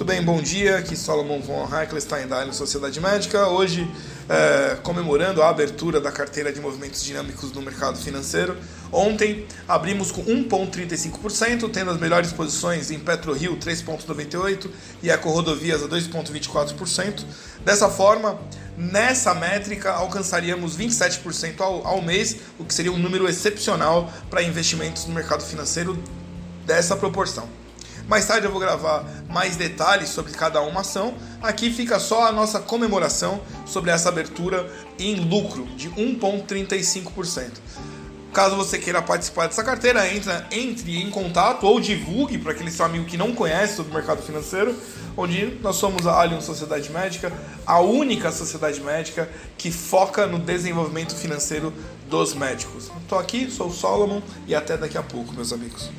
Muito bem, bom dia. Aqui Solomon von Heickelstein da Allianz Sociedade Médica. Hoje, é, comemorando a abertura da carteira de movimentos dinâmicos no mercado financeiro. Ontem, abrimos com 1,35%, tendo as melhores posições em PetroRio 3,98% e Eco Rodovias a 2,24%. Dessa forma, nessa métrica, alcançaríamos 27% ao, ao mês, o que seria um número excepcional para investimentos no mercado financeiro dessa proporção. Mais tarde eu vou gravar mais detalhes sobre cada uma ação. Aqui fica só a nossa comemoração sobre essa abertura em lucro de 1,35%. Caso você queira participar dessa carteira, entra, entre em contato ou divulgue para aquele seu amigo que não conhece sobre o mercado financeiro, onde nós somos a Allianz Sociedade Médica, a única sociedade médica que foca no desenvolvimento financeiro dos médicos. Estou aqui, sou o Solomon e até daqui a pouco, meus amigos.